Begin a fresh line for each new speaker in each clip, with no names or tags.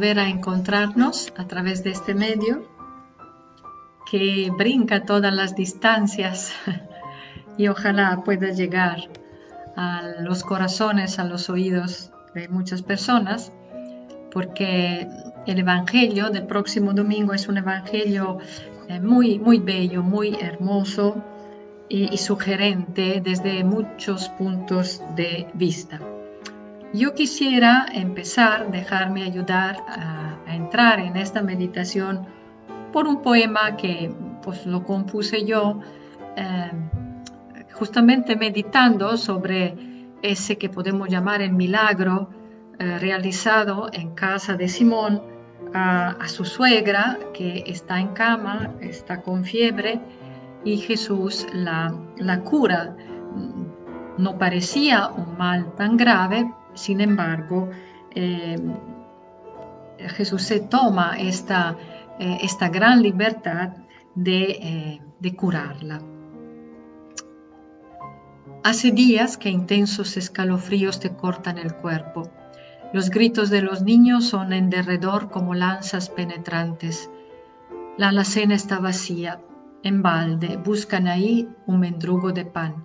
volver a encontrarnos a través de este medio que brinca todas las distancias y ojalá pueda llegar a los corazones, a los oídos de muchas personas, porque el Evangelio del próximo domingo es un Evangelio eh, muy, muy bello, muy hermoso y, sugerente desde muchos puntos de vista. Yo quisiera empezar, dejarme ayudar a, entrar en esta meditación por un poema que pues lo compuse yo eh, justamente meditando sobre ese que podemos llamar el milagro eh, realizado en casa de Simón a, su suegra que está en cama, está con fiebre y Jesús la, la cura. No parecía un mal tan grave, sin embargo, eh, Jesús se toma esta, eh, esta gran libertad de, de curarla. Hace días que intensos escalofríos te cortan el cuerpo. Los gritos de los niños son en derredor como lanzas penetrantes. La alacena está vacía. En balde buscan ahí un mendrugo de pan.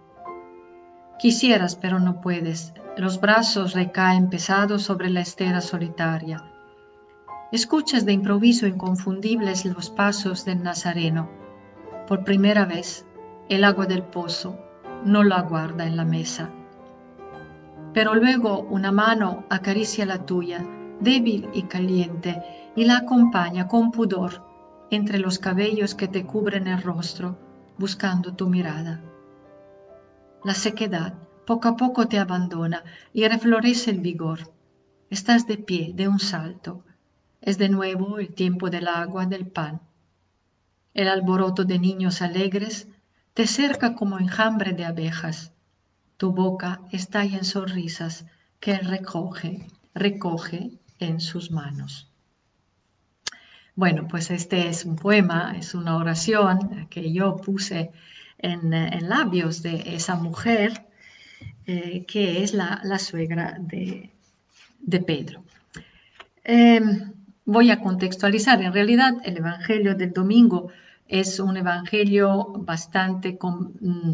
Quisieras, pero no puedes. Los brazos recaen pesados sobre la estera solitaria. Escuchas de improviso inconfundibles los pasos del Nazareno. Por primera vez, el agua del pozo, no lo aguarda en la mesa. Pero luego una mano acaricia la tuya, débil y caliente, y la acompaña con pudor entre los cabellos que te cubren el rostro, buscando tu mirada. La sequedad poco a poco te abandona y reflorece el vigor. Estás de pie de un salto. Es de nuevo el tiempo del agua, del pan. El alboroto de niños alegres te cerca como enjambre de abejas. Tu boca estalla en sonrisas que él recoge, recoge en sus manos. Bueno, pues este es un poema, es una oración que yo puse en, labios de esa mujer eh, que es la, suegra de, Pedro. Em, voy a contextualizar, en realidad el Evangelio del domingo es un evangelio bastante, mm,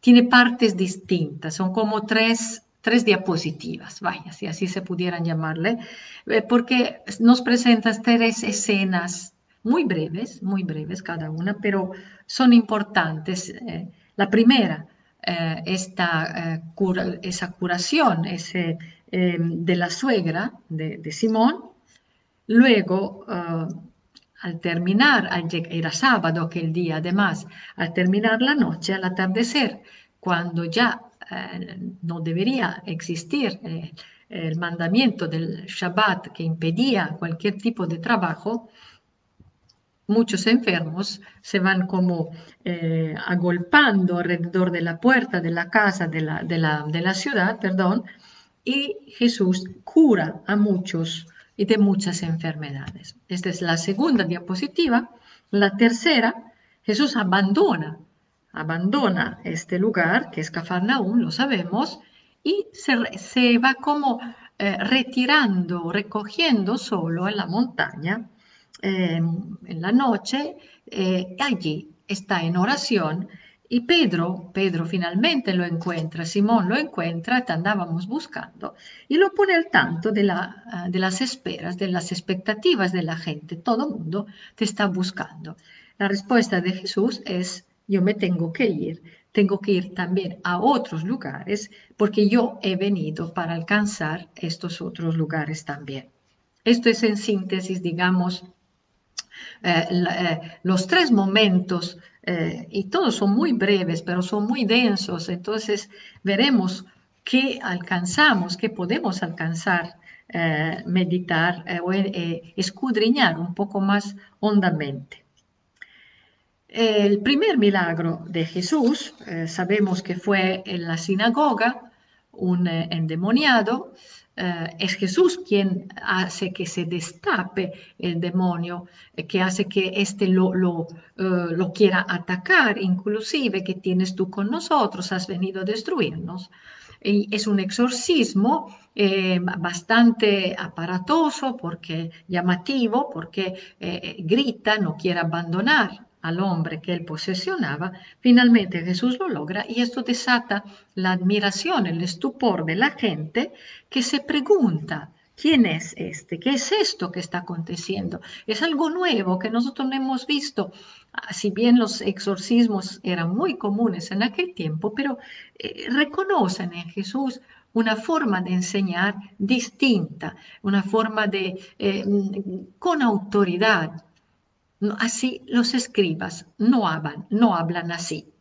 tiene partes distintas, son como tres, tres diapositivas, vaya, si así se pudieran llamarle, eh, porque nos presenta tres escenas muy breves, muy breves cada una, pero son importantes. Eh, la primera, eh, esta, esa curación ese, de la suegra de, de Simón, luego al terminar, era sábado aquel día además, al terminar la noche, al atardecer, cuando ya eh, no debería existir eh, el mandamiento del Shabbat que impedía cualquier tipo de trabajo, muchos enfermos se van como eh, agolpando alrededor de la puerta de la casa de la, de la ciudad, perdón, y Jesús cura a muchos y de muchas enfermedades. Esta es la segunda diapositiva. La tercera, Jesús abandona, abandona este lugar, que es Cafarnaúm, lo sabemos, y se, va como eh, retirando, recogiendo solo en la montaña, en la noche, eh, allí está en oración y Pedro, Pedro finalmente lo encuentra, Simón lo encuentra, te andábamos buscando, y lo pone al tanto de, la, ah, de las esperas, de las expectativas de la gente. Todo mundo te está buscando. La respuesta de Jesús es, yo me tengo que ir, tengo que ir también a otros lugares, porque yo he venido para alcanzar estos otros lugares también. Esto es en síntesis, digamos, eh, eh, los tres momentos eh, y todos son muy breves, pero son muy densos, entonces veremos qué alcanzamos, qué podemos alcanzar, meditar o escudriñar un poco más hondamente. El primer milagro de Jesús, sabemos que fue en la sinagoga, un endemoniado, eh, es Jesús quien hace que se destape el demonio, eh, que hace que éste lo, eh, lo, quiera atacar, inclusive que tienes tú con nosotros, has venido a destruirnos. Y es un exorcismo bastante aparatoso, porque llamativo, porque grita, no quiere abandonar al hombre que él posesionaba, finalmente Jesús lo logra y esto desata la admiración, el estupor de la gente que se pregunta, ¿quién es este? ¿Qué es esto que está aconteciendo? Es algo nuevo que nosotros no hemos visto. Ah, si bien los exorcismos eran muy comunes en aquel tiempo, pero eh, reconocen en Jesús una forma de enseñar distinta, una forma de, eh, con autoridad, así los escribas no hablan, no hablan así.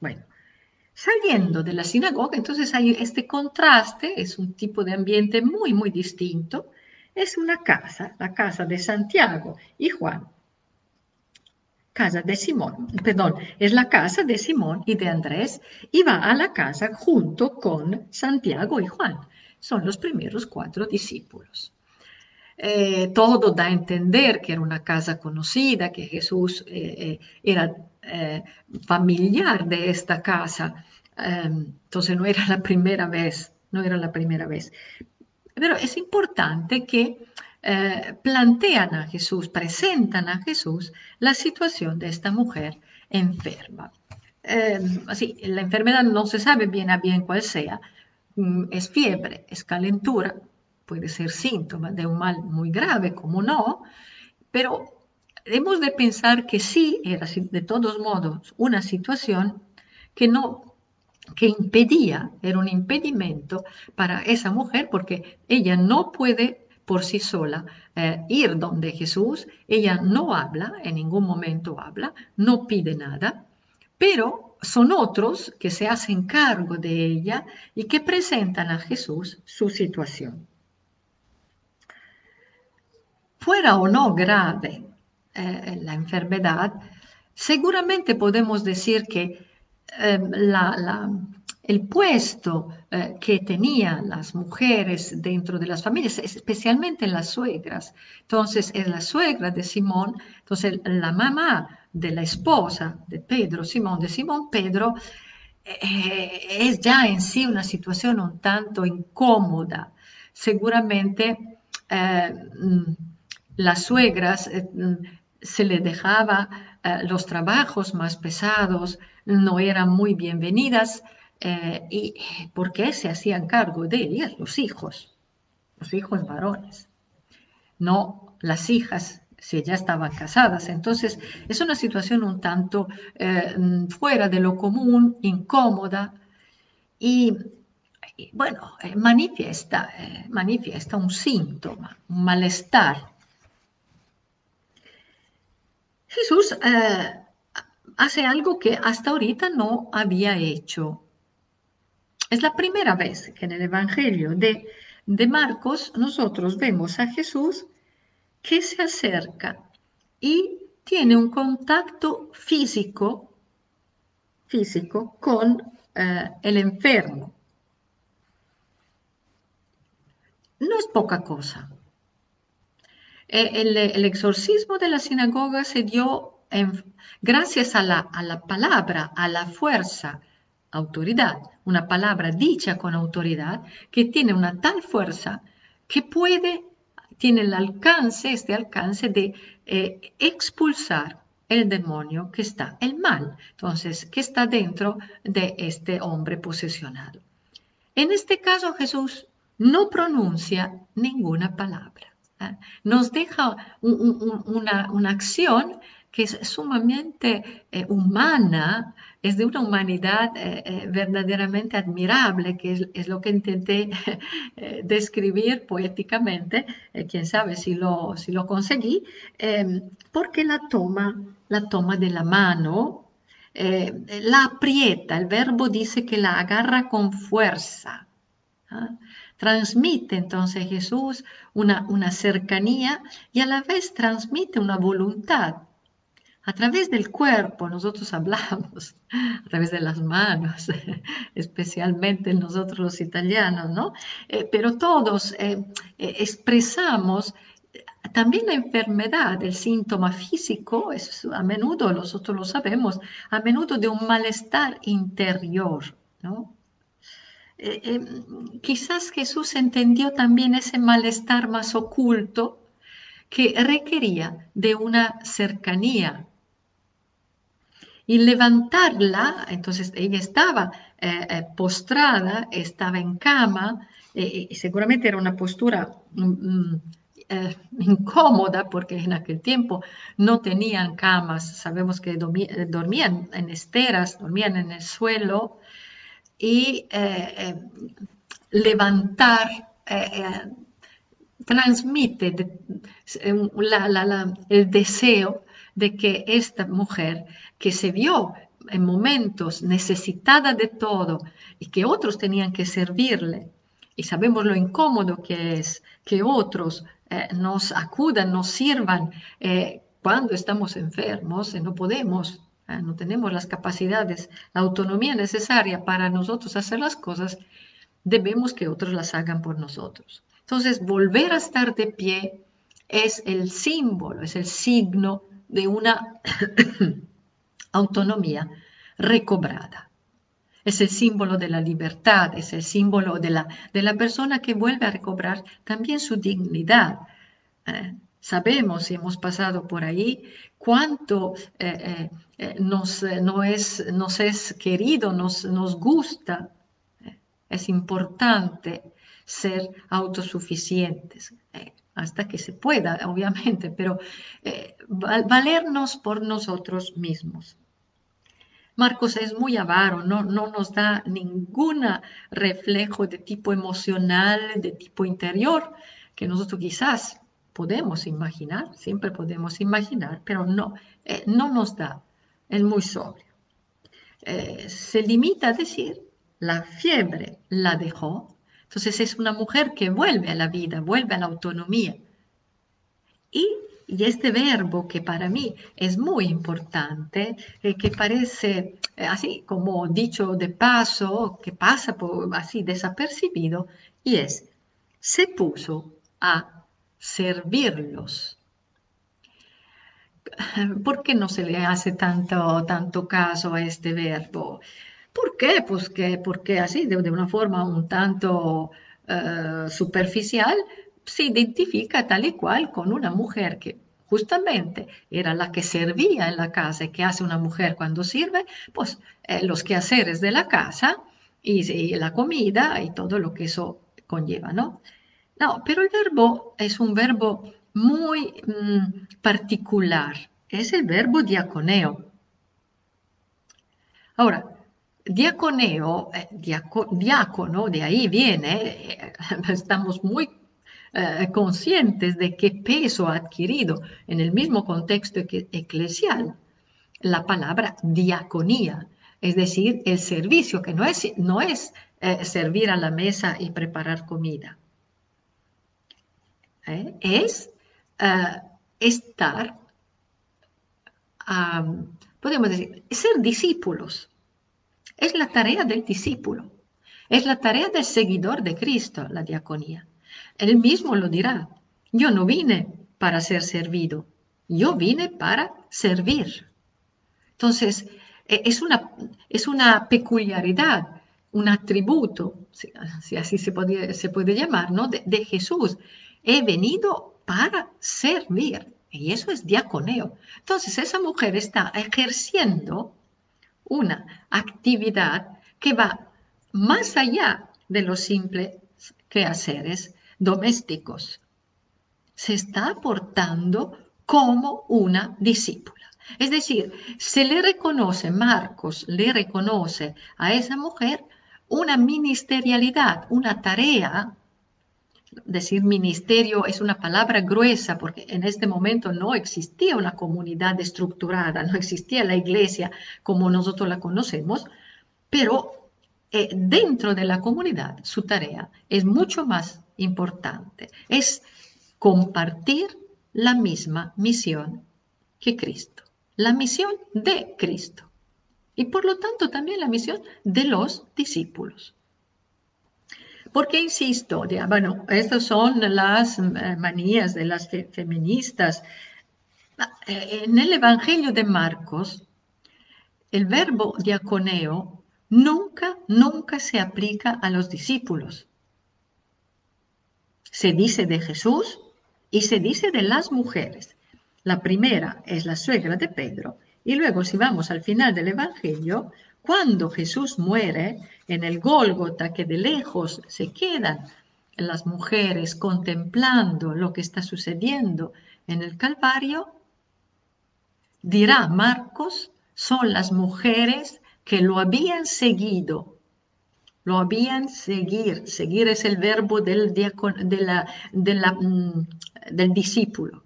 Bueno, saliendo de la sinagoga, entonces hay este contraste, es un tipo de ambiente muy, muy distinto. Es una casa, la casa de Santiago y Juan. Casa de Simón, perdón, es la casa de Simón y de Andrés y va a la casa junto con Santiago y Juan. Son los primeros cuatro discípulos. Eh, todo da a entender que era una casa conocida, que Jesús eh, eh, era familiar de esta casa. Em, entonces no era la primera vez, no era la primera vez. Pero es importante que plantean a Jesús, presentan a Jesús la situación de esta mujer enferma. Em, así, la enfermedad no se sabe bien a bien cuál sea. Mm, es fiebre, es calentura, puede ser síntoma de un mal muy grave, como no, pero hemos de pensar que sí era de todos modos una situación que no que impedía, era un impedimento para esa mujer porque ella no puede por sí sola eh, ir donde Jesús, ella no habla, en ningún momento habla, no pide nada, pero son otros que se hacen cargo de ella y que presentan a Jesús su situación fuera o no grave eh, la enfermedad, seguramente podemos decir que em, el puesto eh, que tenían las mujeres dentro de las familias, especialmente las suegras, entonces es la suegra de Simón, entonces la mamá de la esposa de Pedro, Simón, de Simón Pedro, eh, es ya en sí una situación un tanto incómoda. Seguramente mm, las suegras eh, se le dejaba eh, los trabajos más pesados, no eran muy bienvenidas eh, y porque se hacían cargo de ellas los hijos, los hijos varones, no las hijas si ya estaban casadas. Entonces es una situación un tanto mm, fuera de lo común, incómoda y, bueno, manifiesta, manifiesta un síntoma, un malestar Jesús eh, hace algo que hasta ahorita no había hecho. Es la primera vez que en el Evangelio de, de Marcos nosotros vemos a Jesús que se acerca y tiene un contacto físico, físico con eh, el enfermo. No es poca cosa. Eh, el, exorcismo de la sinagoga se dio gracias a la, palabra, a la fuerza, autoridad, una palabra dicha con autoridad que tiene una tal fuerza que puede, tiene el alcance, este alcance de eh, expulsar el demonio que está, el mal, entonces, que está dentro de este hombre posesionado. En este caso Jesús no pronuncia ninguna palabra nos deja una, acción que es sumamente eh, humana, es de una humanidad eh, eh, verdaderamente admirable, que es, lo que intenté describir poéticamente, quién sabe si lo, si lo conseguí, em, porque la toma, la toma de la mano, la aprieta, el verbo dice que la agarra con fuerza. ¿ah? Transmite entonces Jesús una, una cercanía y a la vez transmite una voluntad. A través del cuerpo nosotros hablamos, a través de las manos, especialmente nosotros los italianos, ¿no? Eh, pero todos eh, eh, expresamos también la enfermedad, el síntoma físico, a menudo, nosotros lo sabemos, a menudo de un malestar interior, ¿no? Eh, eh, quizás Jesús entendió también ese malestar más oculto que requería de una cercanía. Y levantarla, entonces ella estaba eh, postrada, estaba en cama, y seguramente era una postura mm, mm, incómoda porque en aquel tiempo no tenían camas, sabemos que dormían en esteras, dormían en el suelo, y eh, eh, levantar, eh, transmite el deseo de que esta mujer que se vio en momentos necesitada de todo y que otros tenían que servirle, y sabemos lo incómodo que es que otros nos acudan, nos sirvan cuando estamos enfermos y no podemos no tenemos las capacidades, la autonomía necesaria para nosotros hacer las cosas, debemos que otros las hagan por nosotros. Entonces, volver a estar de pie es el símbolo, es el signo de una autonomía recobrada. Es el símbolo de la libertad, es el símbolo de la, de la persona que vuelve a recobrar también su dignidad. ¿eh? Sabemos y hemos pasado por ahí cuánto eh, eh, eh, nos, no es, nos es querido, nos, nos gusta. Es importante ser autosuficientes, hasta que se pueda, obviamente, pero valernos por nosotros mismos. Marcos es muy avaro, no, no nos da ningún reflejo de tipo emocional, de tipo interior, que nosotros quizás podemos imaginar, siempre podemos imaginar, pero no, eh, no nos da, es muy sobrio. Eh, se limita a decir, la fiebre la dejó, entonces es una mujer que vuelve a la vida, vuelve a la autonomía. Y, este verbo que para mí es muy importante, eh, que parece así como dicho de paso, que pasa por, así desapercibido, y es, se puso a servirlos. ¿Por qué no se le hace tanto, tanto caso a este verbo? ¿Por qué? Pues que, porque así, de, una forma un tanto eh, superficial, se identifica tal y cual con una mujer que justamente era la que servía en la casa y que hace una mujer cuando sirve, pues eh, los quehaceres de la casa y, y, la comida y todo lo que eso conlleva, ¿no? No, pero el verbo es un verbo muy mm, particular. Es el verbo diaconeo. Ahora, diaconeo, eh, diácono, de ahí viene, eh, estamos muy eh, conscientes de qué peso ha adquirido en el mismo contexto eclesial la palabra diaconía, es decir, el servicio, que no es, no es servir a la mesa y preparar comida. ¿Eh? es eh, estar, podemos decir, ser discípulos. Es la tarea del discípulo. Es la tarea del seguidor de Cristo, la diaconía. Él mismo lo dirá. Yo no vine para ser servido, yo vine para servir. Entonces, e, es una, es una peculiaridad, un atributo, si, así se puede, se puede llamar, ¿no? de, de Jesús, he venido para servir. Y eso es diaconeo. Entonces, esa mujer está ejerciendo una actividad que va más allá de los simples quehaceres domésticos. Se está aportando como una discípula. Es decir, se le reconoce, Marcos le reconoce a esa mujer una ministerialidad, una tarea decir ministerio es una palabra gruesa porque en este momento no existía una comunidad estructurada, no existía la iglesia como nosotros la conocemos, pero eh, dentro de la comunidad su tarea es mucho más importante, es compartir la misma misión que Cristo, la misión de Cristo y por lo tanto también la misión de los discípulos. Porque insisto, bueno, estas son las eh, manías de las feministas. Eh, en el Evangelio de Marcos, el verbo diaconeo nunca, nunca se aplica a los discípulos. Se dice de Jesús y se dice de las mujeres. La primera es la suegra de Pedro y luego si vamos al final del Evangelio, cuando Jesús muere en el Gólgota, que de lejos se quedan las mujeres contemplando lo que está sucediendo en el Calvario, dirá Marcos, son las mujeres que lo habían seguido lo habían seguir. Seguir es el verbo del, de la, de la, mm, del discípulo,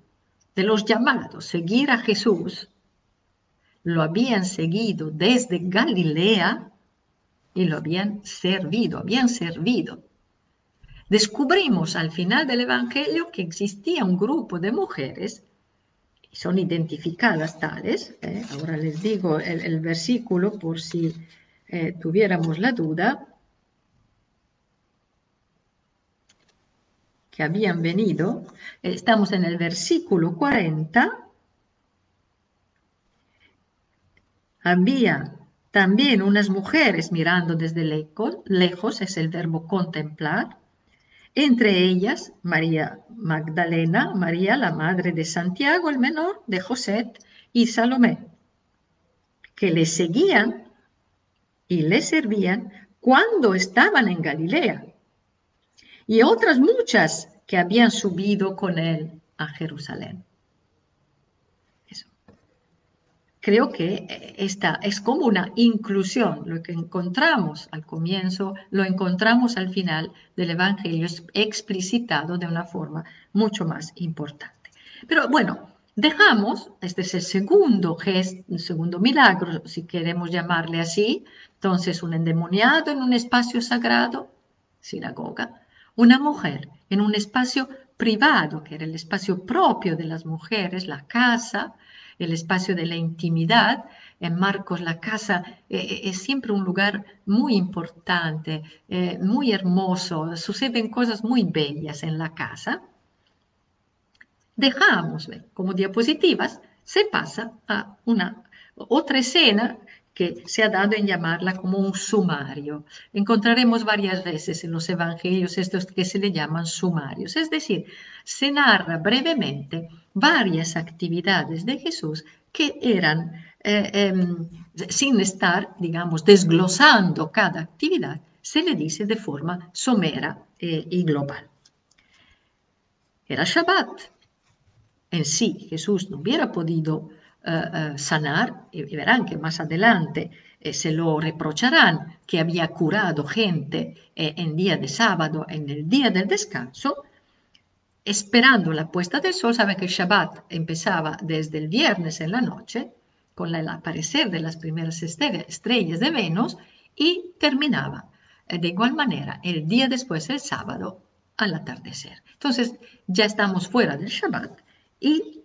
de los llamados. Seguir a Jesús. Lo habían seguido desde Galilea y lo habían servido, habían servido. Descubrimos al final del Evangelio que existía un grupo de mujeres, son identificadas tales, ¿eh? ahora les digo el, versículo por si eh, tuviéramos la duda, que habían venido, estamos en el versículo 40, había también unas mujeres mirando desde lejos, lejos es el verbo contemplar, entre ellas María Magdalena, María la madre de Santiago el menor, de José y Salomé, que le seguían y le servían cuando estaban en Galilea y otras muchas que habían subido con él a Jerusalén. Creo que eh, esta es como una inclusión. Lo que encontramos al comienzo, lo encontramos al final del Evangelio explicitado de una forma mucho más importante. Pero bueno, dejamos, este es el segundo gesto, el segundo milagro, si queremos llamarle así, entonces un endemoniado en un espacio sagrado, sinagoga, una mujer en un espacio privado, que era el espacio propio de las mujeres, la casa, el espacio de la intimidad. En Marcos la casa eh, eh, es siempre un lugar muy importante, eh, muy hermoso, suceden cosas muy bellas en la casa. Dejamos como diapositivas, se pasa a una otra escena que se ha dado en llamarla como un sumario. Encontraremos varias veces en los evangelios estos que se le llaman sumarios, es decir, se narra brevemente varias actividades de Jesús que eran, eh, em, sin estar, digamos, desglosando cada actividad, se le dice de forma somera eh, y global. Era Shabbat. En sí, Jesús no hubiera podido eh, sanar, y, verán que más adelante se lo reprocharán que había curado gente en día de sábado, en el día del descanso, esperando la puesta del sol, sabe que el Shabbat empezaba desde el viernes en la noche, con el aparecer de las primeras estrellas de Venus, y terminaba de igual manera el día después, el sábado, al atardecer. Entonces ya estamos fuera del Shabbat y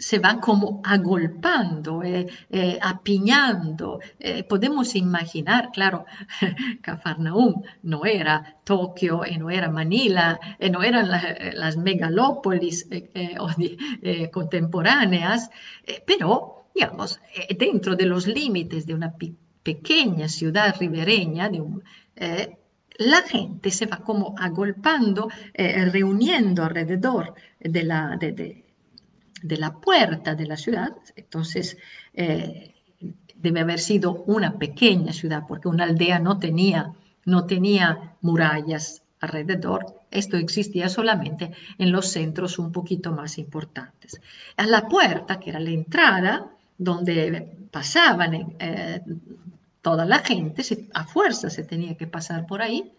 se va como agolpando, eh, eh, apiñando. Eh, podemos imaginar, claro, Cafarnaum no era Tokio no era Manila, no eran las megalópolis contemporáneas, pero, digamos, dentro de los límites de una pequeña ciudad ribereña, la gente se va como agolpando, reuniendo alrededor de la, de la puerta de la ciudad, entonces eh, debe haber sido una pequeña ciudad, porque una aldea no tenía, no tenía murallas alrededor, esto existía solamente en los centros un poquito más importantes. A la puerta, que era la entrada, donde pasaban eh, toda la gente, a fuerza se tenía que pasar por ahí,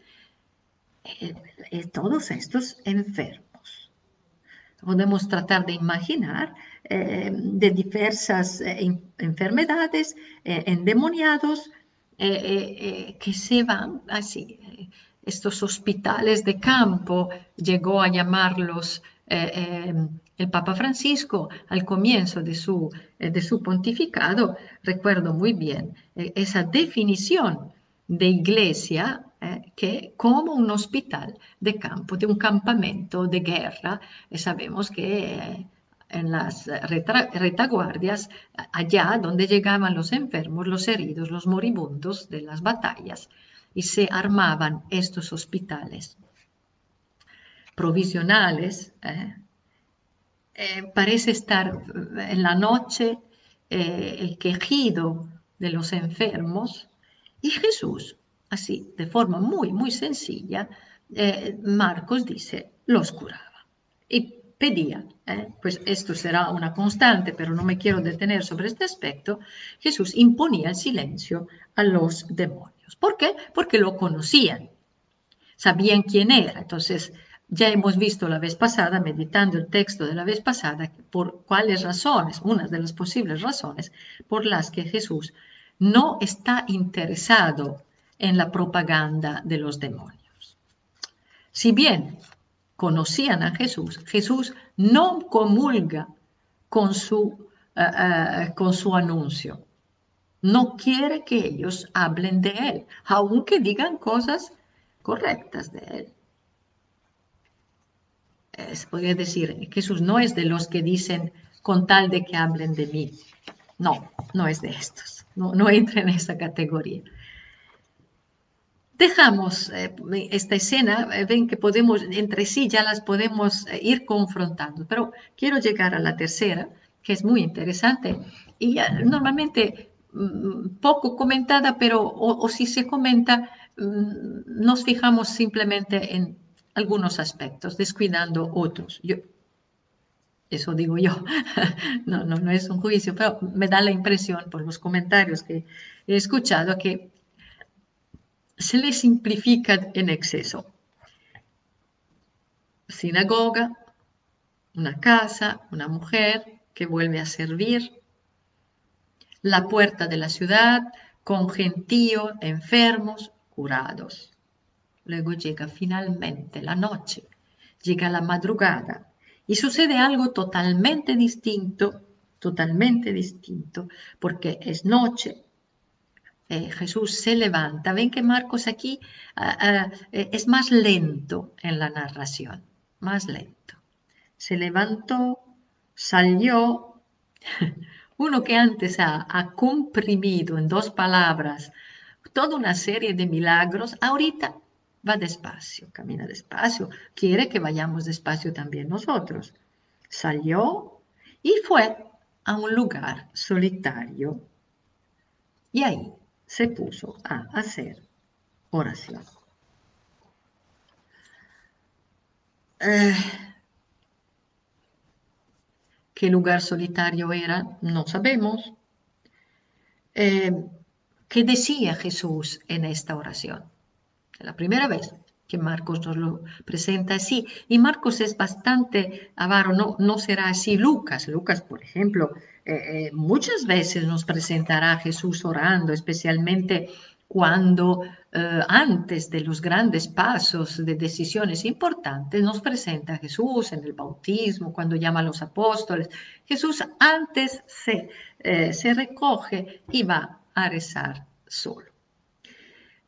eh, todos estos enfermos podemos tratar de imaginar eh, de diversas eh, enfermedades, eh, endemoniados, que se van así. Estos hospitales de campo llegó a llamarlos el Papa Francisco al comienzo de su, de su pontificado. Recuerdo muy bien esa definición de iglesia eh, que como un hospital de campo, de un campamento de guerra, e sabemos que en las retaguardias, allá donde llegaban los enfermos, los heridos, los moribundos de las batallas, y se armaban estos hospitales provisionales. ¿eh? Eh, parece estar en la noche eh, el quejido de los enfermos y Jesús, así, de forma muy, muy sencilla, Marcos dice, los curaba. Y pedía, pues esto será una constante, pero no me quiero detener sobre este aspecto, Jesús imponía el silencio a los demonios. ¿Por qué? Porque lo conocían, sabían quién era. Entonces, ya hemos visto la vez pasada, meditando el texto de la vez pasada, por cuáles razones, unas de las posibles razones por las que Jesús no está interesado en la propaganda de los demonios. Si bien conocían a Jesús, Jesús no comulga con su, eh, eh, con su anuncio. No quiere que ellos hablen de él, aunque digan cosas correctas de él se podría decir, Jesús no es de los que dicen con tal de que hablen de mí. No, no es de estos. No, no entra en esa categoría. Dejamos eh, esta escena, eh, ven que podemos, entre sí ya las podemos eh, ir confrontando, pero quiero llegar a la tercera, que es muy interesante y normalmente mm, poco comentada, pero o, si se comenta, mm, nos fijamos simplemente en algunos aspectos, descuidando otros. Yo, eso digo yo, no, no, no es un juicio, pero me da la impresión por los comentarios que he escuchado que se le simplifica en exceso. Sinagoga, una casa, una mujer que vuelve a servir, la puerta de la ciudad con gentío, enfermos, curados. Luego llega finalmente la noche, llega la madrugada y sucede algo totalmente distinto, totalmente distinto, porque es noche. Eh, Jesús se levanta. Ven que Marcos aquí ah, ah, eh, es más lento en la narración, más lento. Se levantó, salió. Uno que antes ha, ha comprimido en dos palabras toda una serie de milagros, ahorita va despacio, camina despacio, quiere que vayamos despacio también nosotros. Salió y fue a un lugar solitario y ahí se puso a hacer oración. Eh, ¿Qué lugar solitario era? No sabemos. Eh, ¿Qué decía Jesús en esta oración? la primera vez que Marcos nos lo presenta así. Y Marcos es bastante avaro, no, no será así Lucas. Lucas, por ejemplo, eh, eh, muchas veces nos presentará a Jesús orando, especialmente cuando eh, antes de los grandes pasos de decisiones importantes nos presenta a Jesús en el bautismo, cuando llama a los apóstoles. Jesús antes se, se recoge y va a rezar solo.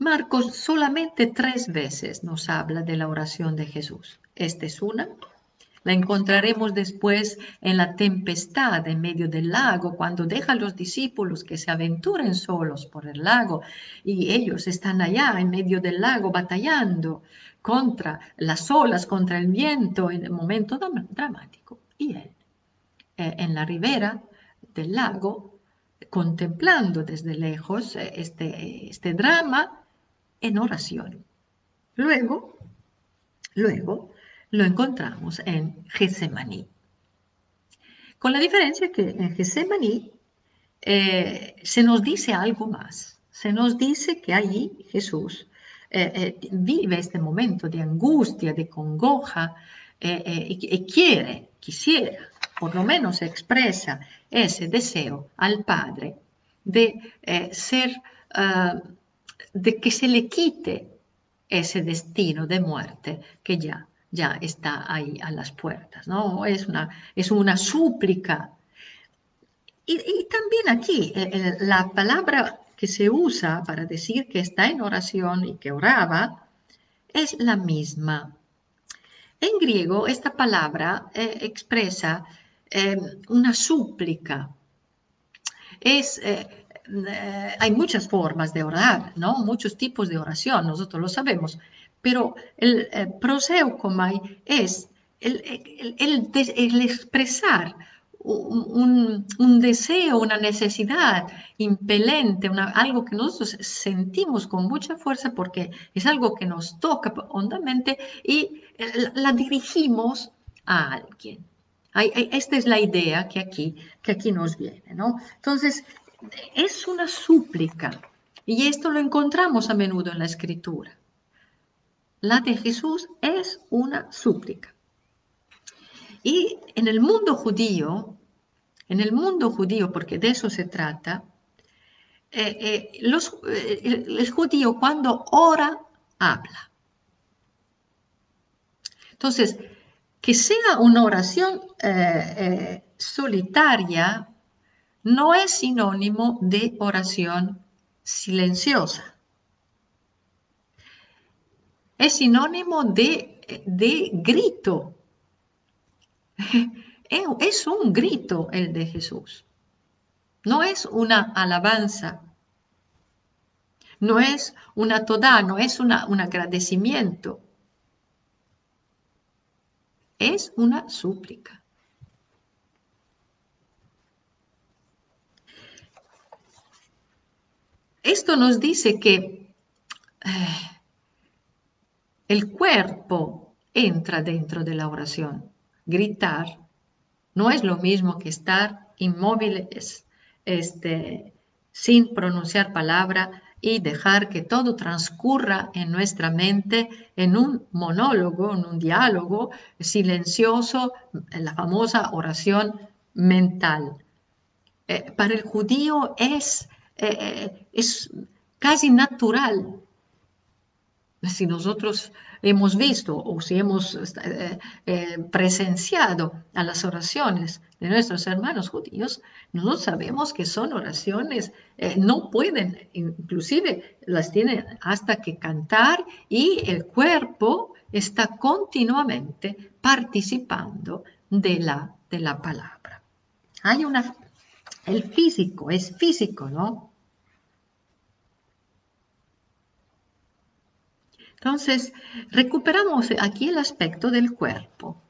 Marcos solamente tres veces nos habla de la oración de Jesús. Esta es una. La encontraremos después en la tempestad en medio del lago, cuando deja a los discípulos que se aventuren solos por el lago y ellos están allá en medio del lago batallando contra las olas, contra el viento en el momento dramático. Y él, eh, en la ribera del lago, contemplando desde lejos eh, este, este drama, en oración. Luego, luego lo encontramos en Getsemaní. Con la diferencia que en Getsemaní eh, se nos dice algo más. Se nos dice que allí Jesús eh, eh, vive este momento de angustia, de congoja, y, quiere, quisiera, por lo menos expresa ese deseo al Padre de ser ah, de que se le quite ese destino de muerte que ya, ya está ahí a las puertas, ¿no? Es una, es una súplica. Y, también aquí, eh, eh, la palabra que se usa para decir que está en oración y que oraba es la misma. En griego, esta palabra eh, expresa una súplica. Es, eh, eh, hay muchas formas de orar, ¿no? Muchos tipos de oración, nosotros lo sabemos, pero el, proseucomai es el, expresar un, deseo, una necesidad impelente, algo que nosotros sentimos con mucha fuerza porque es algo que nos toca hondamente y eh, la dirigimos a alguien. Esta es la idea que aquí, que aquí nos viene, ¿no? Entonces, es una súplica y esto lo encontramos a menudo en la escritura. La de Jesús es una súplica. Y en el mundo judío, en el mundo judío, porque de eso se trata, eh, eh, eh, el, judío cuando ora, habla. Entonces, que sea una oración solitaria no es sinónimo de oración silenciosa. Es sinónimo de, de grito. Es un grito el de Jesús. No es una alabanza. No es una toda, no es una, un agradecimiento. Es una súplica. Esto nos dice que eh, el cuerpo entra dentro de la oración. Gritar no es lo mismo que estar inmóviles, este, sin pronunciar palabra y dejar que todo transcurra en nuestra mente en un monólogo, en un diálogo silencioso, la famosa oración mental. Eh, para el judío es, eh, es casi natural. Si nosotros hemos visto o si hemos eh, eh, presenciado a las oraciones de nuestros hermanos judíos, nosotros sabemos que son oraciones, eh, no pueden, inclusive las tienen hasta que cantar y el cuerpo está continuamente participando de la, de la palabra. Hay una, el físico, es físico, ¿no? Entonces, recuperamos aquí el aspecto del cuerpo.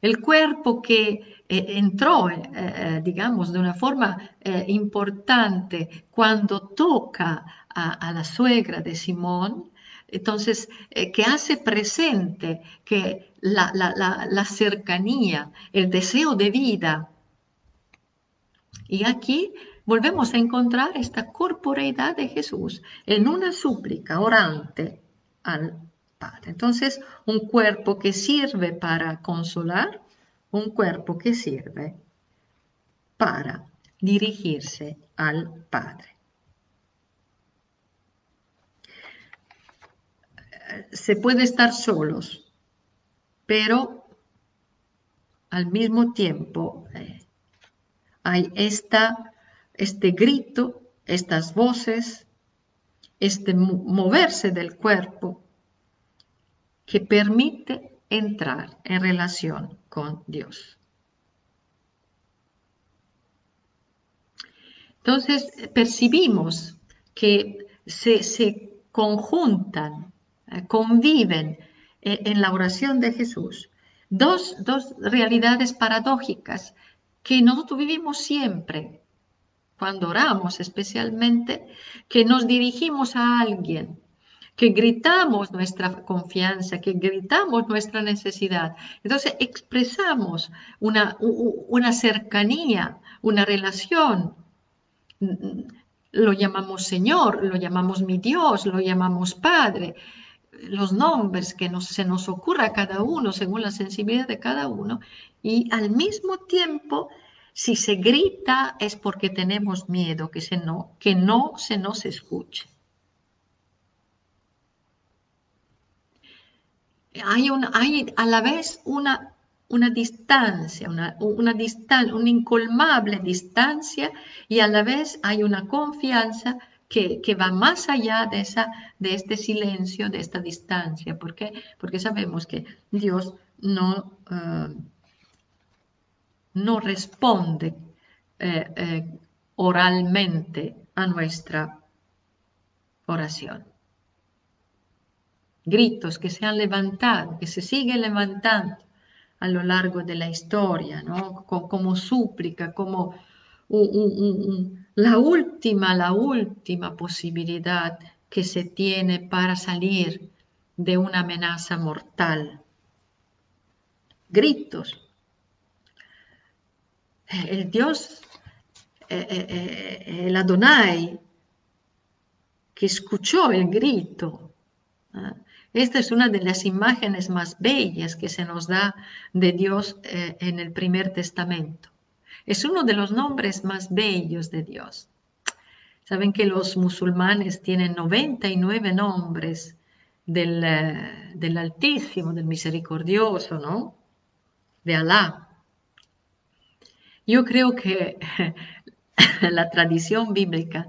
El cuerpo que eh, entró, eh, eh, digamos, de una forma importante cuando toca a, la suegra de Simón, entonces, que hace presente que la, la, cercanía, el deseo de vida. Y aquí volvemos a encontrar esta corporeidad de Jesús en una súplica orante al Padre. Entonces, un cuerpo que sirve para consolar, un cuerpo que sirve para dirigirse al Padre. Se puede estar solos, pero al mismo tiempo eh, hay esta, este grito, estas voces este moverse del cuerpo que permite entrar en relación con Dios. Entonces percibimos que se, conjuntan, eh, conviven eh, en la oración de Jesús dos, dos realidades paradójicas que nosotros vivimos siempre cuando oramos especialmente, que nos dirigimos a alguien, que gritamos nuestra confianza, que gritamos nuestra necesidad. Entonces expresamos una, una cercanía, una relación. Lo llamamos Señor, lo llamamos mi Dios, lo llamamos Padre. Los nombres que nos, se nos ocurra a cada uno según la sensibilidad de cada uno. Y al mismo tiempo si se grita es porque tenemos miedo que, se no, que no se nos escuche. Hay, hay a la vez una, una distancia, una, una, una incolmable distancia y a la vez hay una confianza que, va más allá de, esa, de este silencio, de esta distancia. ¿Por qué? Porque sabemos que Dios no... Eh, no responde eh, eh, oralmente a nuestra oración. Gritos que se han levantado, que se siguen levantando a lo largo de la historia, ¿no? como, súplica, como la última, la última posibilidad que se tiene para salir de una amenaza mortal. Gritos. El Dios, eh, eh, eh, el Adonai, que escuchó el grito. Esta es una de las imágenes más bellas que se nos da de Dios en el primer testamento. Es uno de los nombres más bellos de Dios. Saben que los musulmanes tienen 99 nombres del, del Altísimo, del Misericordioso, ¿no? De Alá. Yo creo que la tradición bíblica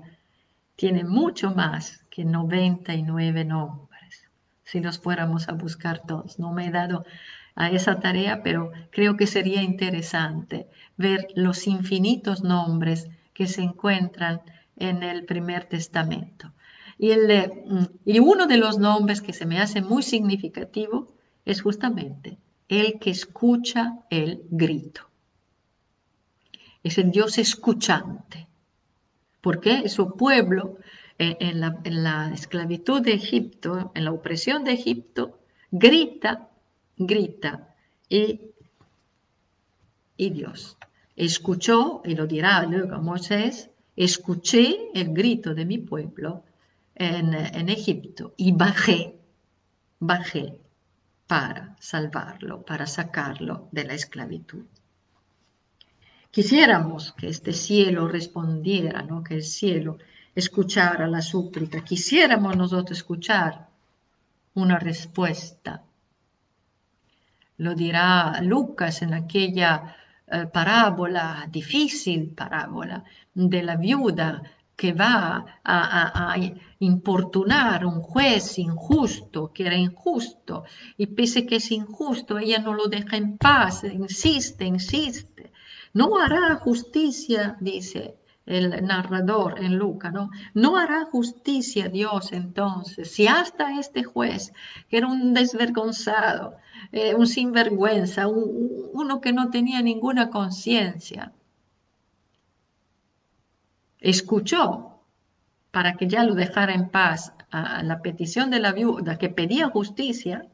tiene mucho más que 99 nombres, si los fuéramos a buscar todos. No me he dado a esa tarea, pero creo que sería interesante ver los infinitos nombres que se encuentran en el primer testamento. Y, mm, y uno de los nombres que se me hace muy significativo es justamente el que escucha el grito es el Dios escuchante. Porque su pueblo eh, en, la, esclavitud de Egipto, en la opresión de Egipto, grita, grita. Y, y Dios escuchó, y lo dirá luego Moisés, escuché el grito de mi pueblo en, en Egipto y bajé, bajé para salvarlo, para sacarlo de la esclavitud. Quisiéramos que este cielo respondiera, ¿no? que el cielo escuchara la súplica. Quisiéramos nosotros escuchar una respuesta. Lo dirá Lucas en aquella eh, parábola, difícil parábola, de la viuda que va a, a, importunar un juez injusto, que era injusto, y pese que es injusto, ella no lo deja en paz, insiste, insiste. No hará justicia, dice el narrador en Lucas, ¿no? No hará justicia Dios entonces, si hasta este juez, que era un desvergonzado, eh, un sinvergüenza, uno que no tenía ninguna conciencia, escuchó para que ya lo dejara en paz a la petición de la viuda que pedía justicia,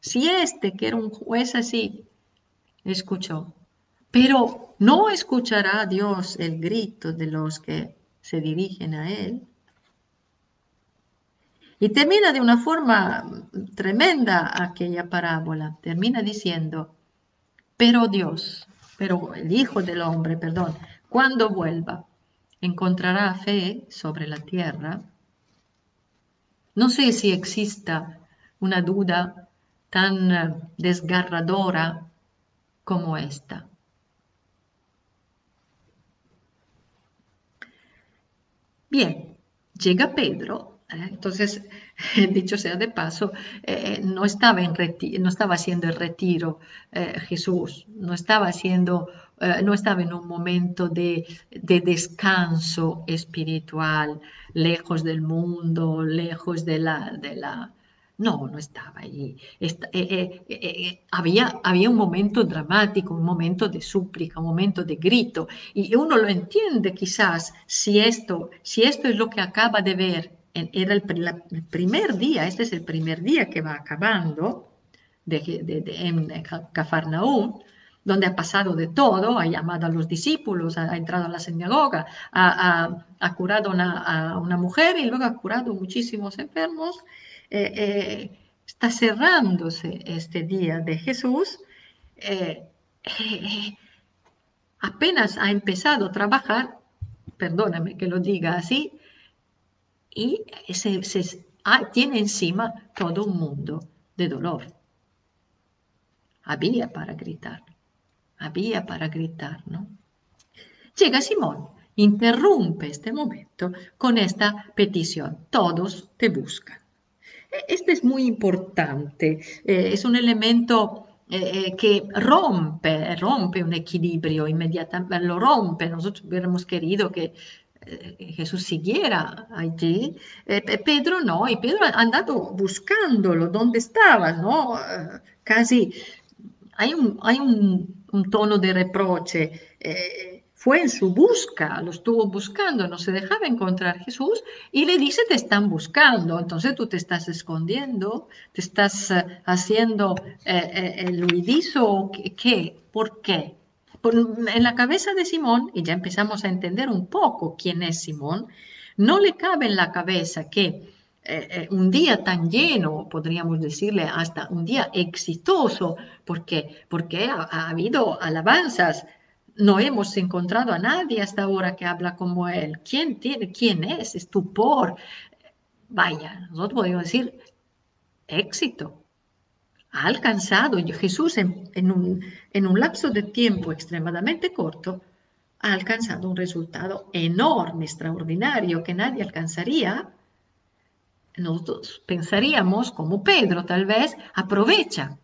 si este, que era un juez así, escuchó, pero no escuchará Dios el grito de los que se dirigen a Él. Y termina de una forma tremenda aquella parábola. Termina diciendo, pero Dios, pero el Hijo del Hombre, perdón, cuando vuelva, encontrará fe sobre la tierra. No sé si exista una duda tan desgarradora como esta. Bien, llega Pedro, ¿eh? entonces, dicho sea de paso, eh, no, estaba en no estaba haciendo el retiro eh, Jesús, no estaba haciendo, no estaba en un momento de, de, descanso espiritual, lejos del mundo, lejos de la, de la, no, no estaba allí. Eh, eh, eh, había, un momento dramático, un momento de súplica, un momento de grito. Y uno lo entiende quizás si esto, es lo que acaba de ver. Era el, primer día, este es el primer día que va acabando de, en Cafarnaúm, donde ha pasado de todo, ha llamado a los discípulos, ha, entrado a la sinagoga, ha, curado a una mujer y luego ha curado muchísimos enfermos eh, eh, está cerrándose este día de Jesús, eh, apenas ha empezado a trabajar, perdóname que lo diga así, y se, tiene encima todo un mundo de dolor. Había para gritar, había para gritar, ¿no? Llega Simón, interrumpe este momento con esta petición, todos te buscan. Este es muy importante, eh, es un elemento eh, que rompe, rompe un equilibrio inmediatamente, lo rompe. Nosotros hubiéramos querido que eh, Jesús siguiera allí. Eh, Pedro no, y Pedro ha andado buscándolo, ¿dónde estabas? ¿no? casi hay un, hay un, un tono de reproche fue en su busca, lo estuvo buscando, no se dejaba encontrar Jesús y le dice, te están buscando, entonces tú te estás escondiendo, te estás eh, haciendo eh, eh, el huidizo, ¿qué? ¿Por qué? en la cabeza de Simón, y ya empezamos a entender un poco quién es Simón, no le cabe en la cabeza que un día tan lleno, podríamos decirle hasta un día exitoso, porque, porque ha habido alabanzas no hemos encontrado a nadie hasta ahora que habla como él. ¿Quién tiene? ¿Quién es? Estupor. Vaya, nosotros podemos decir éxito. Ha alcanzado Jesús en, un, en un lapso de tiempo extremadamente corto, ha alcanzado un resultado enorme, extraordinario, que nadie alcanzaría. Nosotros pensaríamos, como Pedro tal vez, aprovecha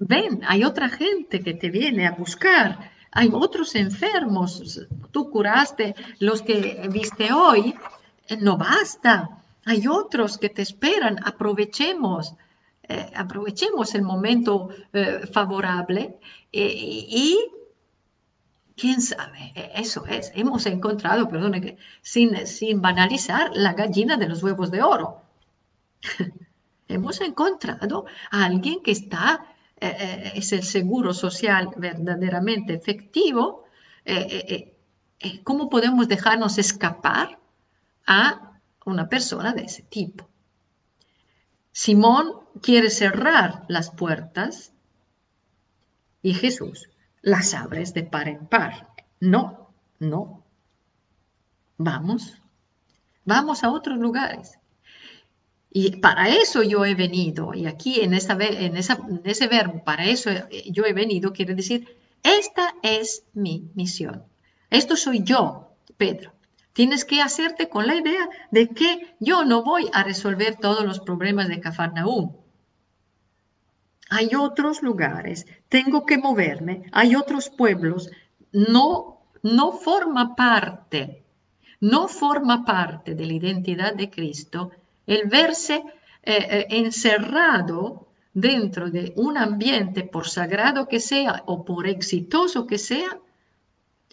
ven, hay otra gente que te viene a buscar, hay otros enfermos, tú curaste los que viste hoy, eh, no basta, hay otros que te esperan, aprovechemos. Eh, aprovechemos el momento eh, favorable y quién sabe, eso es, hemos encontrado, perdone, sin, sin banalizar, la gallina de los huevos de oro. hemos encontrado a alguien que está eh, eh, es el seguro social verdaderamente efectivo, eh, ¿cómo podemos dejarnos escapar a una persona de ese tipo? Simón quiere cerrar las puertas y Jesús las abre de par en par. No, no. Vamos, vamos a otros lugares. Y para eso yo he venido. Y aquí en, esa, ese verbo, para eso yo he venido, quiere decir, esta es mi misión. Esto soy yo, Pedro. Tienes que hacerte con la idea de que yo no voy a resolver todos los problemas de Cafarnaúm. Hay otros lugares, tengo que moverme, hay otros pueblos. No, no forma parte, no forma parte de la identidad de Cristo el verse eh, eh, encerrado dentro de un ambiente, por sagrado que sea o por exitoso que sea,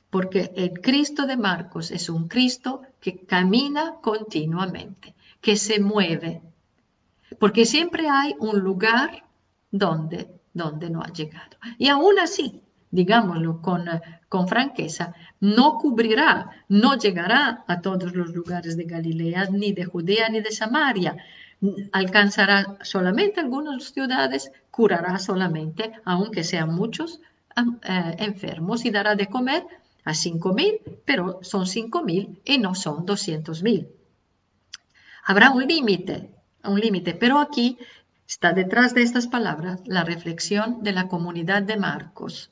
porque el Cristo de Marcos es un Cristo que camina continuamente, que se mueve, porque siempre hay un lugar donde, donde no ha llegado. Y aún así, digámoslo con, con franqueza, no cubrirá, no llegará a todos los lugares de Galilea, ni de Judea, ni de Samaria. Alcanzará solamente algunas ciudades, curará solamente, aunque sean muchos eh, enfermos, y dará de comer a cinco mil, pero son cinco mil y no son doscientos mil. Habrá un límite, un límite, pero aquí está detrás de estas palabras la reflexión de la comunidad de Marcos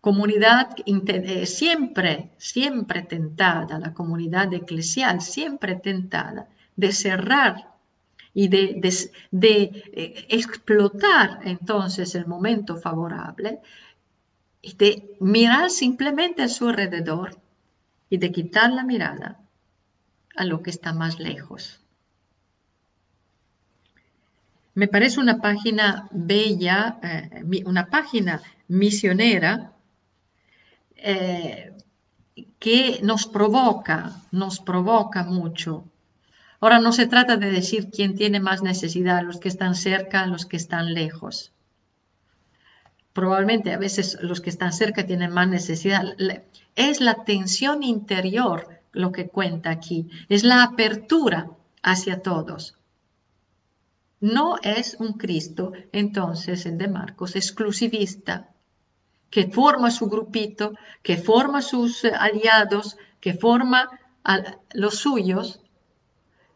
comunidad eh, siempre, siempre tentada, la comunidad eclesial siempre tentada de cerrar y de, eh, explotar entonces el momento favorable y de mirar simplemente a su alrededor y de quitar la mirada a lo que está más lejos. Me parece una página bella, eh, una página misionera eh, que nos provoca, nos provoca mucho. Ahora no se trata de decir quién tiene más necesidad, los que están cerca, los que están lejos. Probablemente a veces los que están cerca tienen más necesidad. Es la tensión interior lo que cuenta aquí, es la apertura hacia todos. No es un Cristo, entonces, el de Marcos, exclusivista, que forma su grupito, que forma sus eh, aliados, que forma los suyos,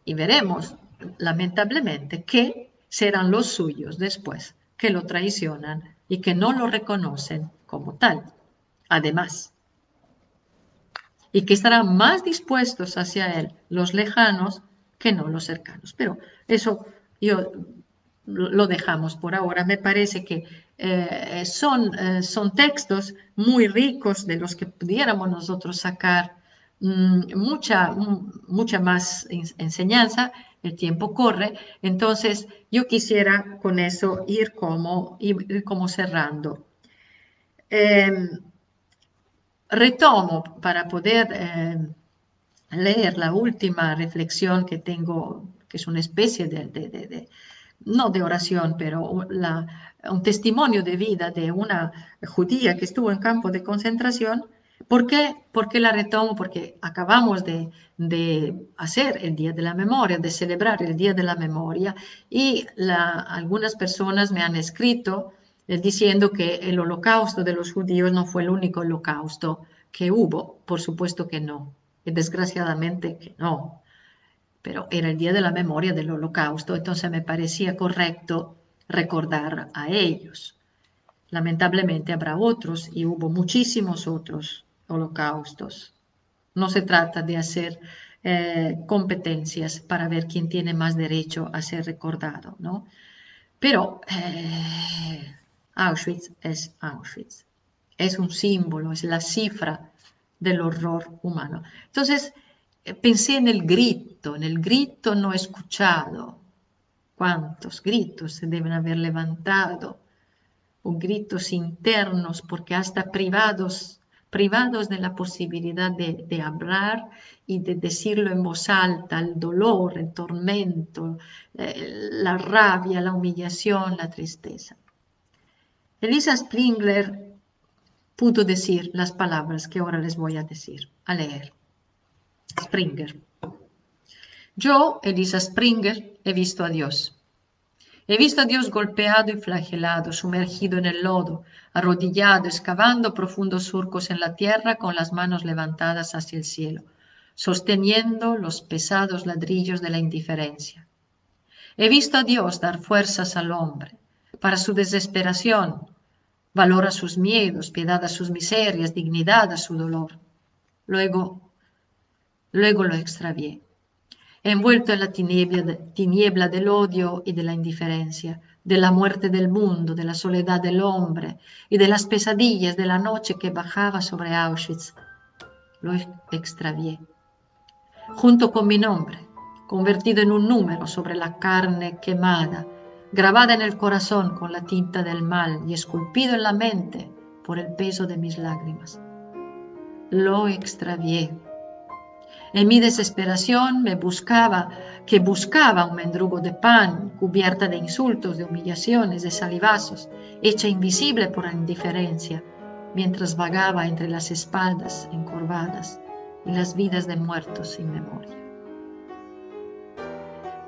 y veremos, lamentablemente, que serán los suyos después, que lo traicionan y que no lo reconocen como tal. Además, y que estarán más dispuestos hacia él los lejanos que no los cercanos. Pero eso yo lo dejamos por ahora. Me parece que eh, son, eh, son textos muy ricos de los que pudiéramos nosotros sacar mm, mucha, mucha más enseñanza. El tiempo corre, entonces yo quisiera con eso ir como, ir como cerrando. Em, retomo para poder em, leer la última reflexión que tengo, que es una especie de no de oración, pero un testimonio de vida de una judía que estuvo en campo de concentración. ¿Por qué? Porque la retomo? Porque acabamos de, hacer el Día de la Memoria, de celebrar el Día de la Memoria y algunas personas me han escrito eh, diciendo que el holocausto de los judíos no fue el único holocausto que hubo. Por supuesto que no, y desgraciadamente que no pero era el día de la memoria del holocausto, entonces me parecía correcto recordar a ellos. Lamentablemente habrá otros y hubo muchísimos otros holocaustos. No se trata de hacer eh, competencias para ver quién tiene más derecho a ser recordado, ¿no? Pero eh, Auschwitz es Auschwitz, es un símbolo, es la cifra del horror humano. Entonces, pensé en el grito, en el grito no escuchado. ¿Cuántos gritos se deben haber levantado? O gritos internos, porque hasta privados, privados de la posibilidad de, hablar y de decirlo en voz alta, el dolor, el tormento, eh, la rabia, la humillación, la tristeza. Elisa Springler pudo decir las palabras que ahora les voy a decir, a leer. Springer. Yo, Elisa Springer, he visto a Dios. He visto a Dios golpeado y flagelado, sumergido en el lodo, arrodillado, excavando profundos surcos en la tierra con las manos levantadas hacia el cielo, sosteniendo los pesados ladrillos de la indiferencia. He visto a Dios dar fuerzas al hombre, para su desesperación, valor a sus miedos, piedad a sus miserias, dignidad a su dolor. Luego luego lo extravié, envuelto en la tiniebla, del odio y de la indiferencia, de la muerte del mundo, de la soledad del hombre y de las pesadillas de la noche que bajaba sobre Auschwitz. Lo extravié, junto con mi nombre, convertido en un número sobre la carne quemada, grabada en el corazón con la tinta del mal y esculpido en la mente por el peso de mis lágrimas. Lo extravié en mi desesperación me buscaba, que buscaba un mendrugo de pan, cubierta de insultos, de humillaciones, de salivazos, hecha invisible por la indiferencia, mientras vagaba entre las espaldas encorvadas y las vidas de muertos sin memoria.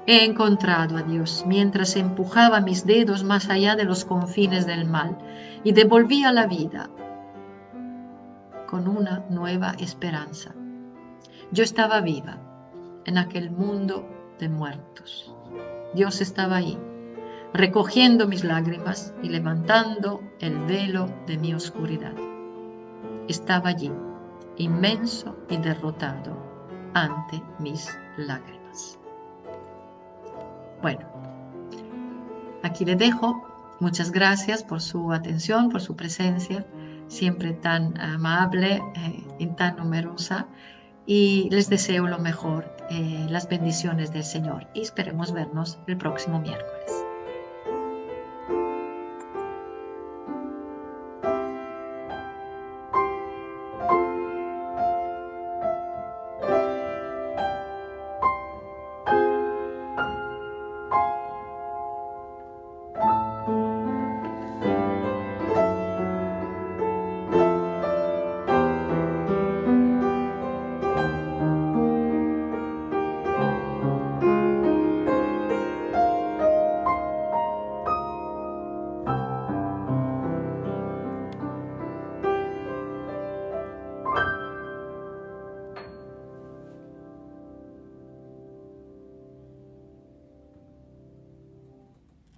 He encontrado a Dios mientras empujaba mis dedos más allá de los confines del mal y devolvía la vida con una nueva esperanza. Yo estaba viva en aquel mundo de muertos. Dios estaba ahí, recogiendo mis lágrimas y levantando el velo de mi oscuridad. Estaba allí, inmenso y derrotado ante mis lágrimas. Bueno, aquí le dejo. Muchas gracias por su atención, por su presencia, siempre tan amable eh, y tan numerosa y les deseo lo mejor, eh, las bendiciones del Señor y esperemos vernos el próximo miércoles.